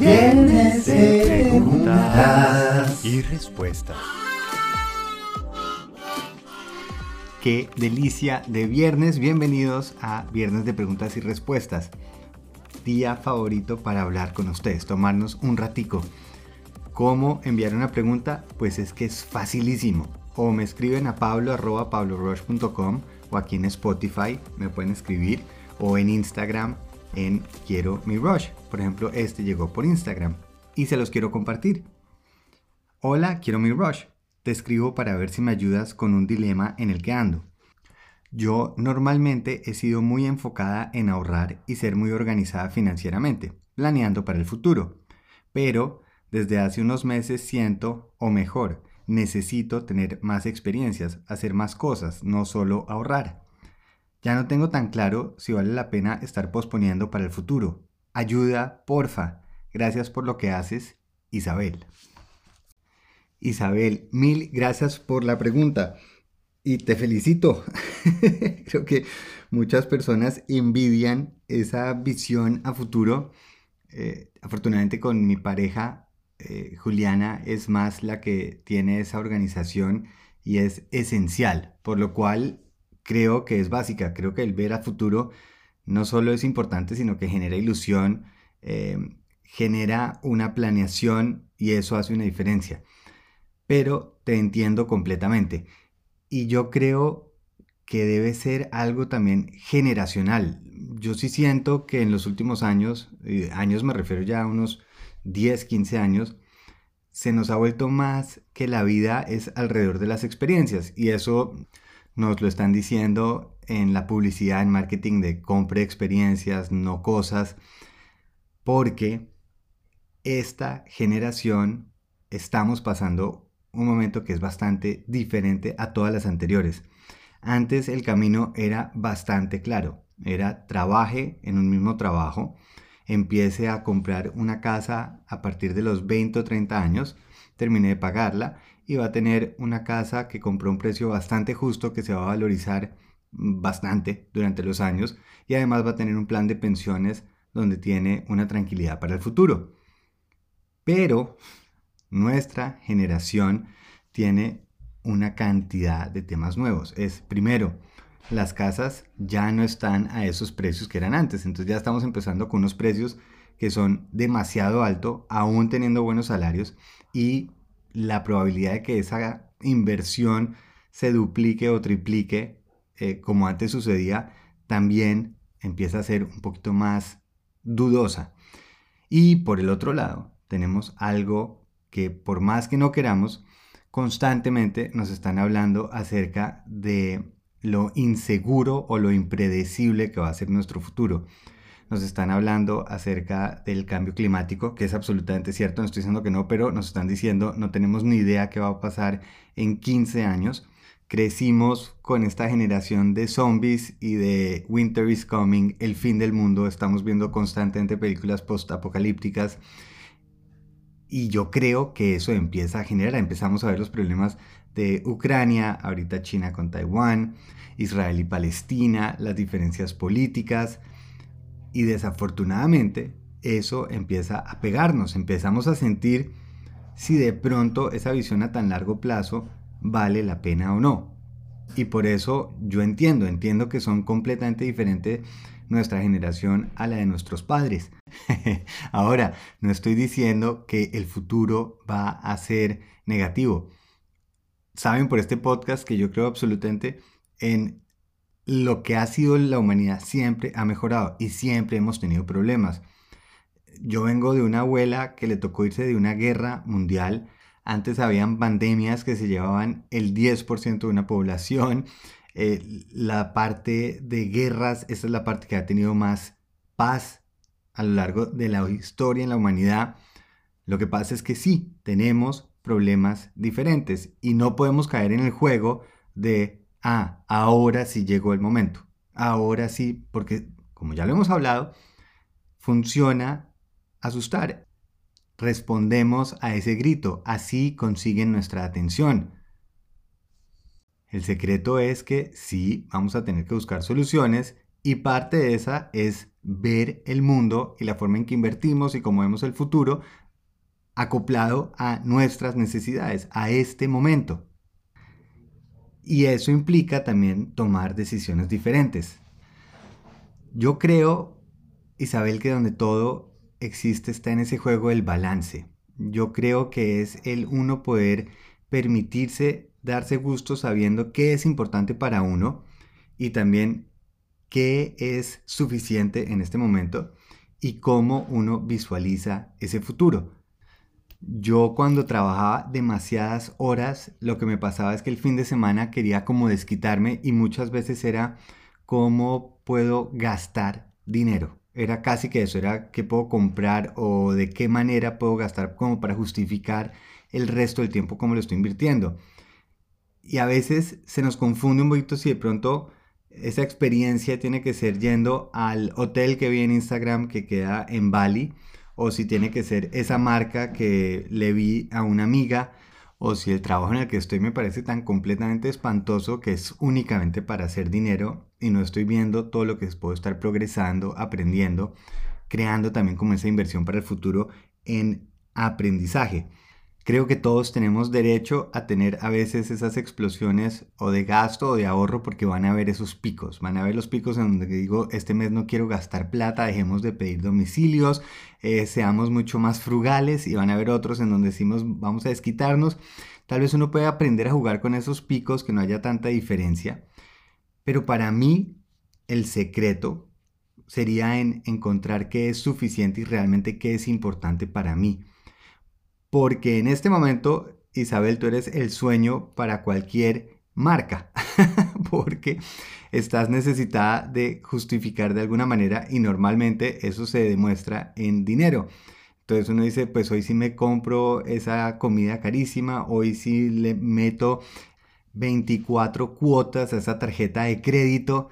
Viernes de preguntas y respuestas. Qué delicia de viernes. Bienvenidos a Viernes de preguntas y respuestas. Día favorito para hablar con ustedes, tomarnos un ratico. ¿Cómo enviar una pregunta? Pues es que es facilísimo. O me escriben a pablo o aquí en Spotify me pueden escribir o en Instagram en Quiero mi Rush. Por ejemplo, este llegó por Instagram y se los quiero compartir. Hola, quiero mi Rush. Te escribo para ver si me ayudas con un dilema en el que ando. Yo normalmente he sido muy enfocada en ahorrar y ser muy organizada financieramente, planeando para el futuro. Pero desde hace unos meses siento, o mejor, necesito tener más experiencias, hacer más cosas, no solo ahorrar. Ya no tengo tan claro si vale la pena estar posponiendo para el futuro. Ayuda, porfa. Gracias por lo que haces, Isabel. Isabel, mil gracias por la pregunta y te felicito. Creo que muchas personas envidian esa visión a futuro. Eh, afortunadamente con mi pareja, eh, Juliana, es más la que tiene esa organización y es esencial, por lo cual creo que es básica. Creo que el ver a futuro no solo es importante, sino que genera ilusión, eh, genera una planeación y eso hace una diferencia. Pero te entiendo completamente. Y yo creo que debe ser algo también generacional. Yo sí siento que en los últimos años, años me refiero ya a unos 10, 15 años, se nos ha vuelto más que la vida es alrededor de las experiencias. Y eso nos lo están diciendo en la publicidad, en marketing de compre experiencias, no cosas, porque esta generación estamos pasando un momento que es bastante diferente a todas las anteriores. Antes el camino era bastante claro, era trabaje en un mismo trabajo, empiece a comprar una casa a partir de los 20 o 30 años, termine de pagarla y va a tener una casa que compró un precio bastante justo que se va a valorizar bastante durante los años y además va a tener un plan de pensiones donde tiene una tranquilidad para el futuro. Pero nuestra generación tiene una cantidad de temas nuevos. Es primero, las casas ya no están a esos precios que eran antes, entonces ya estamos empezando con unos precios que son demasiado altos, aún teniendo buenos salarios y la probabilidad de que esa inversión se duplique o triplique, eh, como antes sucedía, también empieza a ser un poquito más dudosa. Y por el otro lado, tenemos algo que por más que no queramos, constantemente nos están hablando acerca de lo inseguro o lo impredecible que va a ser nuestro futuro nos están hablando acerca del cambio climático, que es absolutamente cierto, no estoy diciendo que no, pero nos están diciendo no tenemos ni idea qué va a pasar en 15 años. Crecimos con esta generación de zombies y de Winter is Coming, el fin del mundo, estamos viendo constantemente películas post-apocalípticas. Y yo creo que eso empieza a generar, empezamos a ver los problemas de Ucrania, ahorita China con Taiwán, Israel y Palestina, las diferencias políticas, y desafortunadamente eso empieza a pegarnos, empezamos a sentir si de pronto esa visión a tan largo plazo vale la pena o no. Y por eso yo entiendo, entiendo que son completamente diferentes nuestra generación a la de nuestros padres. Ahora, no estoy diciendo que el futuro va a ser negativo. Saben por este podcast que yo creo absolutamente en lo que ha sido la humanidad siempre ha mejorado y siempre hemos tenido problemas. Yo vengo de una abuela que le tocó irse de una guerra mundial. Antes habían pandemias que se llevaban el 10% de una población. Eh, la parte de guerras, esta es la parte que ha tenido más paz a lo largo de la historia en la humanidad. Lo que pasa es que sí, tenemos problemas diferentes y no podemos caer en el juego de ah, ahora sí llegó el momento, ahora sí, porque como ya lo hemos hablado, funciona asustar. Respondemos a ese grito, así consiguen nuestra atención. El secreto es que sí, vamos a tener que buscar soluciones y parte de esa es ver el mundo y la forma en que invertimos y cómo vemos el futuro acoplado a nuestras necesidades, a este momento. Y eso implica también tomar decisiones diferentes. Yo creo, Isabel, que donde todo existe está en ese juego del balance. Yo creo que es el uno poder permitirse darse gusto sabiendo qué es importante para uno y también qué es suficiente en este momento y cómo uno visualiza ese futuro. Yo cuando trabajaba demasiadas horas, lo que me pasaba es que el fin de semana quería como desquitarme y muchas veces era cómo puedo gastar dinero. Era casi que eso, era qué puedo comprar o de qué manera puedo gastar como para justificar el resto del tiempo como lo estoy invirtiendo. Y a veces se nos confunde un poquito si de pronto esa experiencia tiene que ser yendo al hotel que vi en Instagram que queda en Bali, o si tiene que ser esa marca que le vi a una amiga, o si el trabajo en el que estoy me parece tan completamente espantoso que es únicamente para hacer dinero y no estoy viendo todo lo que puedo estar progresando, aprendiendo, creando también como esa inversión para el futuro en aprendizaje. Creo que todos tenemos derecho a tener a veces esas explosiones o de gasto o de ahorro porque van a haber esos picos. Van a haber los picos en donde digo, este mes no quiero gastar plata, dejemos de pedir domicilios, eh, seamos mucho más frugales y van a haber otros en donde decimos, vamos a desquitarnos. Tal vez uno puede aprender a jugar con esos picos, que no haya tanta diferencia. Pero para mí, el secreto sería en encontrar qué es suficiente y realmente qué es importante para mí. Porque en este momento, Isabel, tú eres el sueño para cualquier marca, porque estás necesitada de justificar de alguna manera y normalmente eso se demuestra en dinero. Entonces uno dice, pues hoy sí me compro esa comida carísima, hoy sí le meto 24 cuotas a esa tarjeta de crédito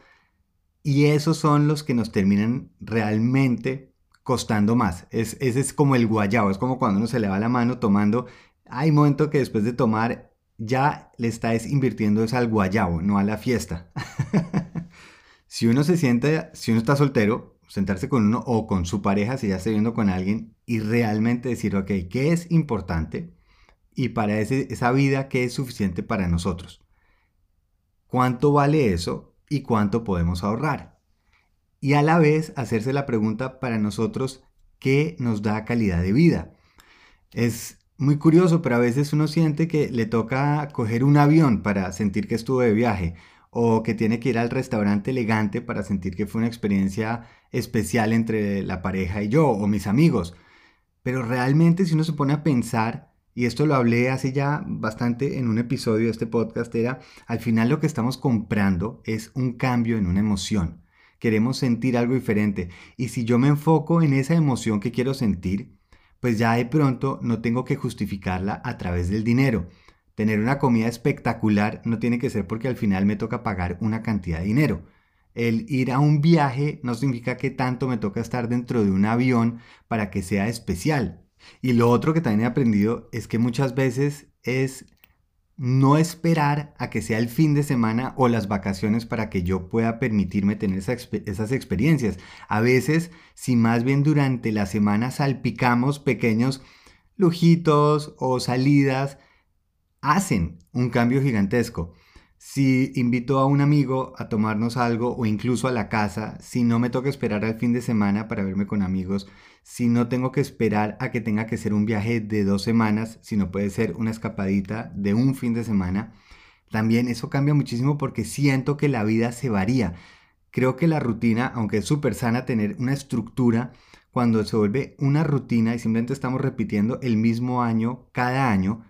y esos son los que nos terminan realmente costando más. Es, ese es como el guayabo, es como cuando uno se le va la mano tomando. Hay momento que después de tomar ya le estáis invirtiendo es al guayabo, no a la fiesta. si uno se siente, si uno está soltero, sentarse con uno o con su pareja, si ya está viendo con alguien, y realmente decir, ok, ¿qué es importante? Y para esa vida, ¿qué es suficiente para nosotros? ¿Cuánto vale eso y cuánto podemos ahorrar? Y a la vez hacerse la pregunta para nosotros qué nos da calidad de vida. Es muy curioso, pero a veces uno siente que le toca coger un avión para sentir que estuvo de viaje o que tiene que ir al restaurante elegante para sentir que fue una experiencia especial entre la pareja y yo o mis amigos. Pero realmente si uno se pone a pensar, y esto lo hablé hace ya bastante en un episodio de este podcast, era al final lo que estamos comprando es un cambio en una emoción queremos sentir algo diferente. Y si yo me enfoco en esa emoción que quiero sentir, pues ya de pronto no tengo que justificarla a través del dinero. Tener una comida espectacular no tiene que ser porque al final me toca pagar una cantidad de dinero. El ir a un viaje no significa que tanto me toca estar dentro de un avión para que sea especial. Y lo otro que también he aprendido es que muchas veces es no esperar a que sea el fin de semana o las vacaciones para que yo pueda permitirme tener esas experiencias. A veces, si más bien durante la semana salpicamos pequeños lujitos o salidas, hacen un cambio gigantesco. Si invito a un amigo a tomarnos algo o incluso a la casa, si no me toca esperar al fin de semana para verme con amigos, si no tengo que esperar a que tenga que ser un viaje de dos semanas, sino puede ser una escapadita de un fin de semana, también eso cambia muchísimo porque siento que la vida se varía. Creo que la rutina, aunque es súper sana tener una estructura, cuando se vuelve una rutina y simplemente estamos repitiendo el mismo año cada año,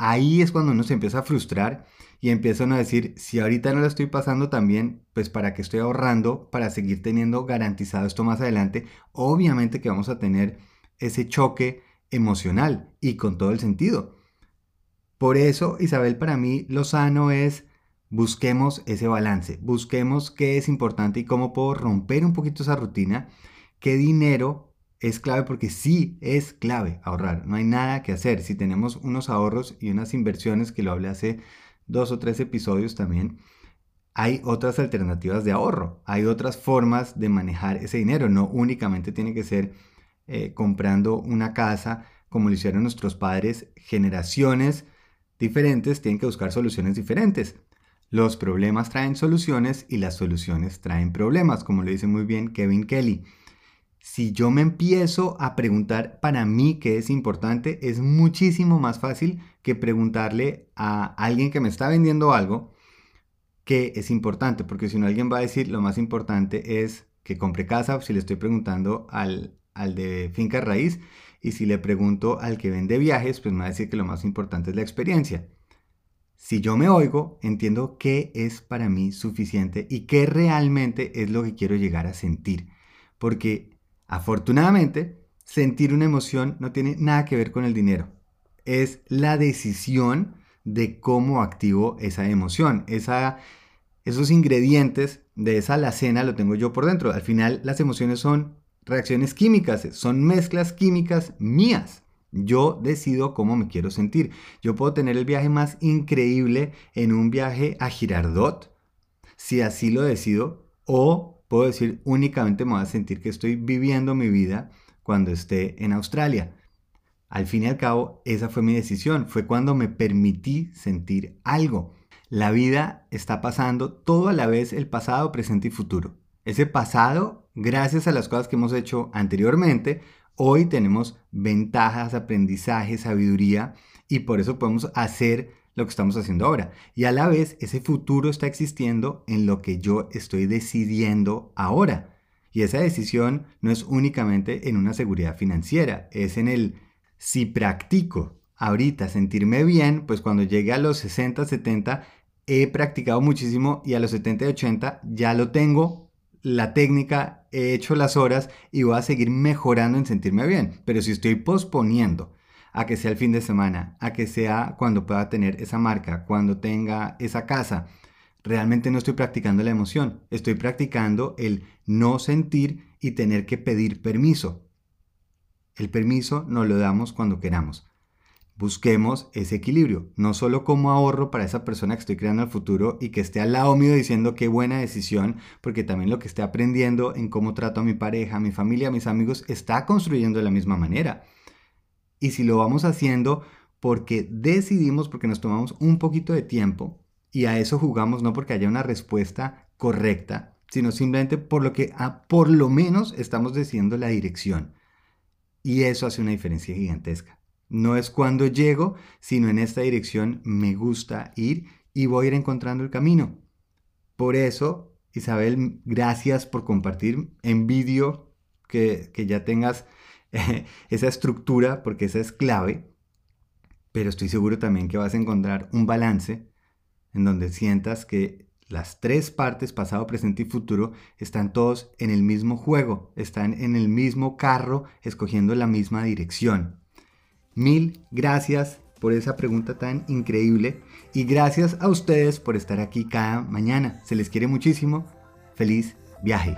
ahí es cuando uno se empieza a frustrar y empiezan a decir, si ahorita no lo estoy pasando tan bien, pues para qué estoy ahorrando para seguir teniendo garantizado esto más adelante, obviamente que vamos a tener ese choque emocional y con todo el sentido. Por eso, Isabel, para mí lo sano es busquemos ese balance, busquemos qué es importante y cómo puedo romper un poquito esa rutina, qué dinero es clave porque sí es clave ahorrar, no hay nada que hacer. Si tenemos unos ahorros y unas inversiones que lo hablé hace dos o tres episodios también, hay otras alternativas de ahorro, hay otras formas de manejar ese dinero, no únicamente tiene que ser eh, comprando una casa como lo hicieron nuestros padres, generaciones diferentes tienen que buscar soluciones diferentes. Los problemas traen soluciones y las soluciones traen problemas, como lo dice muy bien Kevin Kelly. Si yo me empiezo a preguntar para mí qué es importante, es muchísimo más fácil que preguntarle a alguien que me está vendiendo algo qué es importante, porque si no alguien va a decir lo más importante es que compre casa, si le estoy preguntando al, al de finca raíz, y si le pregunto al que vende viajes, pues me va a decir que lo más importante es la experiencia. Si yo me oigo, entiendo qué es para mí suficiente y qué realmente es lo que quiero llegar a sentir. Porque afortunadamente, sentir una emoción no tiene nada que ver con el dinero. Es la decisión de cómo activo esa emoción. Esos ingredientes de esa alacena lo tengo yo por dentro. Al final las emociones son reacciones químicas, son mezclas químicas mías. Yo decido cómo me quiero sentir. Yo puedo tener el viaje más increíble en un viaje a Girardot, si así lo decido, o puedo decir únicamente me voy a sentir que estoy viviendo mi vida cuando esté en Australia. Al fin y al cabo, esa fue mi decisión, fue cuando me permití sentir algo. La vida está pasando todo a la vez el pasado, presente y futuro. Ese pasado, gracias a las cosas que hemos hecho anteriormente, hoy tenemos ventajas, aprendizaje, sabiduría y por eso podemos hacer lo que estamos haciendo ahora. Y a la vez ese futuro está existiendo en lo que yo estoy decidiendo ahora. Y esa decisión no es únicamente en una seguridad financiera, es en el si practico ahorita sentirme bien, pues cuando llegue a los 60, 70, he practicado muchísimo y a los 70 y 80 ya lo tengo la técnica, he hecho las horas y voy a seguir mejorando en sentirme bien. Pero si estoy posponiendo a que sea el fin de semana, a que sea cuando pueda tener esa marca, cuando tenga esa casa, realmente no estoy practicando la emoción, estoy practicando el no sentir y tener que pedir permiso. El permiso nos lo damos cuando queramos busquemos ese equilibrio, no solo como ahorro para esa persona que estoy creando al futuro y que esté al lado mío diciendo qué buena decisión, porque también lo que esté aprendiendo en cómo trato a mi pareja, a mi familia, a mis amigos, está construyendo de la misma manera. Y si lo vamos haciendo porque decidimos, porque nos tomamos un poquito de tiempo y a eso jugamos no porque haya una respuesta correcta, sino simplemente por lo que a, por lo menos estamos decidiendo la dirección. Y eso hace una diferencia gigantesca. No es cuando llego, sino en esta dirección me gusta ir y voy a ir encontrando el camino. Por eso, Isabel, gracias por compartir. Envidio que, que ya tengas esa estructura, porque esa es clave. Pero estoy seguro también que vas a encontrar un balance en donde sientas que las tres partes, pasado, presente y futuro, están todos en el mismo juego, están en el mismo carro, escogiendo la misma dirección. Mil gracias por esa pregunta tan increíble y gracias a ustedes por estar aquí cada mañana. Se les quiere muchísimo. Feliz viaje.